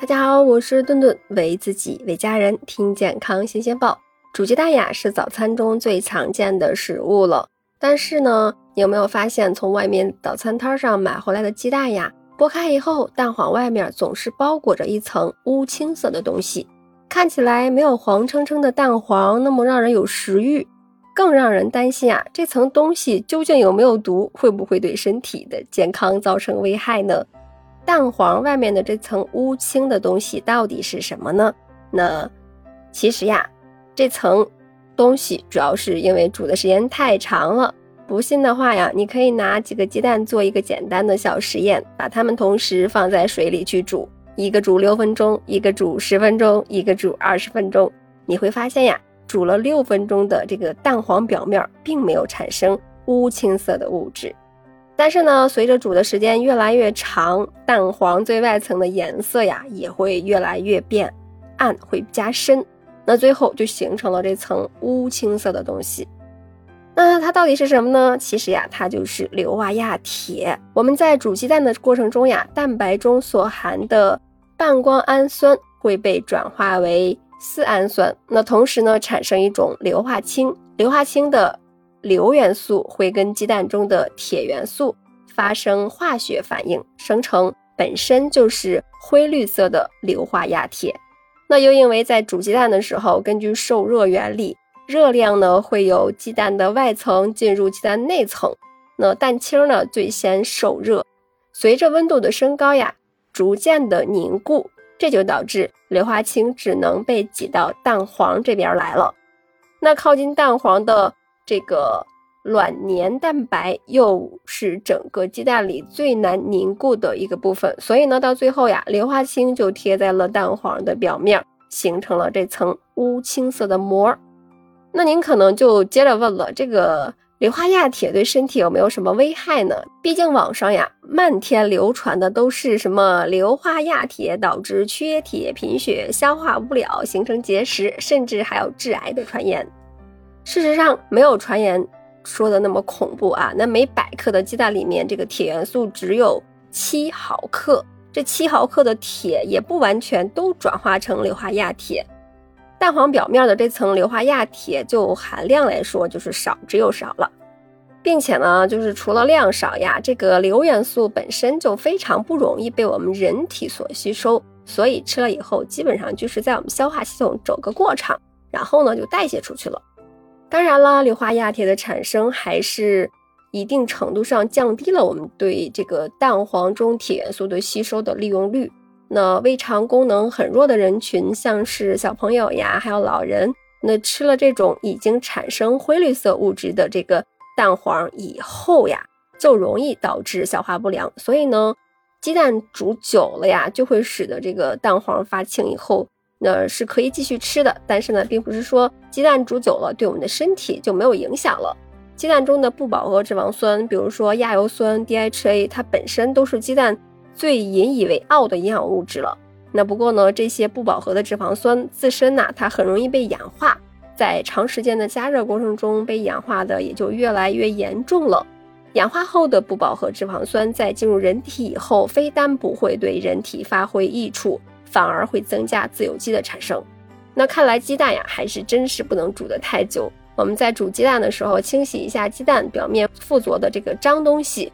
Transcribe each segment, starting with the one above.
大家好，我是顿顿，为自己为家人听健康新鲜报。煮鸡蛋呀是早餐中最常见的食物了，但是呢，你有没有发现从外面早餐摊上买回来的鸡蛋呀，剥开以后，蛋黄外面总是包裹着一层乌青色的东西，看起来没有黄澄澄的蛋黄那么让人有食欲，更让人担心啊，这层东西究竟有没有毒，会不会对身体的健康造成危害呢？蛋黄外面的这层乌青的东西到底是什么呢？那其实呀，这层东西主要是因为煮的时间太长了。不信的话呀，你可以拿几个鸡蛋做一个简单的小实验，把它们同时放在水里去煮，一个煮六分钟，一个煮十分钟，一个煮二十分钟，你会发现呀，煮了六分钟的这个蛋黄表面并没有产生乌青色的物质。但是呢，随着煮的时间越来越长，蛋黄最外层的颜色呀也会越来越变暗，会加深。那最后就形成了这层乌青色的东西。那它到底是什么呢？其实呀，它就是硫化亚铁。我们在煮鸡蛋的过程中呀，蛋白中所含的半胱氨酸会被转化为丝氨酸，那同时呢，产生一种硫化氢。硫化氢的硫元素会跟鸡蛋中的铁元素发生化学反应，生成本身就是灰绿色的硫化亚铁。那又因为在煮鸡蛋的时候，根据受热原理，热量呢会由鸡蛋的外层进入鸡蛋内层，那蛋清呢最先受热，随着温度的升高呀，逐渐的凝固，这就导致硫化氢只能被挤到蛋黄这边来了。那靠近蛋黄的。这个卵粘蛋白又是整个鸡蛋里最难凝固的一个部分，所以呢，到最后呀，硫化氢就贴在了蛋黄的表面，形成了这层乌青色的膜。那您可能就接着问了，这个硫化亚铁对身体有没有什么危害呢？毕竟网上呀，漫天流传的都是什么硫化亚铁导致缺铁、贫血、消化不了、形成结石，甚至还有致癌的传言。事实上，没有传言说的那么恐怖啊。那每百克的鸡蛋里面，这个铁元素只有七毫克，这七毫克的铁也不完全都转化成硫化亚铁。蛋黄表面的这层硫化亚铁，就含量来说就是少之又少了，并且呢，就是除了量少呀，这个硫元素本身就非常不容易被我们人体所吸收，所以吃了以后，基本上就是在我们消化系统走个过场，然后呢就代谢出去了。当然了，硫化亚铁的产生还是一定程度上降低了我们对这个蛋黄中铁元素的吸收的利用率。那胃肠功能很弱的人群，像是小朋友呀，还有老人，那吃了这种已经产生灰绿色物质的这个蛋黄以后呀，就容易导致消化不良。所以呢，鸡蛋煮久了呀，就会使得这个蛋黄发青以后。那是可以继续吃的，但是呢，并不是说鸡蛋煮久了对我们的身体就没有影响了。鸡蛋中的不饱和脂肪酸，比如说亚油酸 DHA，它本身都是鸡蛋最引以为傲的营养物质了。那不过呢，这些不饱和的脂肪酸自身呐，它很容易被氧化，在长时间的加热过程中被氧化的也就越来越严重了。氧化后的不饱和脂肪酸在进入人体以后，非但不会对人体发挥益处。反而会增加自由基的产生。那看来鸡蛋呀，还是真是不能煮得太久。我们在煮鸡蛋的时候，清洗一下鸡蛋表面附着的这个脏东西，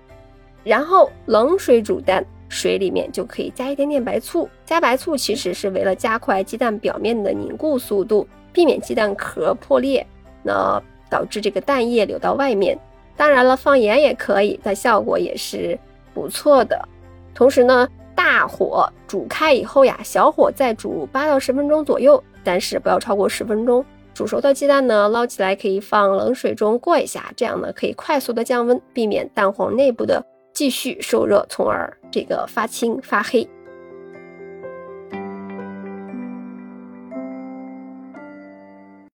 然后冷水煮蛋，水里面就可以加一点点白醋。加白醋其实是为了加快鸡蛋表面的凝固速度，避免鸡蛋壳破裂，那导致这个蛋液流到外面。当然了，放盐也可以，它效果也是不错的。同时呢。大火煮开以后呀，小火再煮八到十分钟左右，但是不要超过十分钟。煮熟的鸡蛋呢，捞起来可以放冷水中过一下，这样呢可以快速的降温，避免蛋黄内部的继续受热，从而这个发青发黑。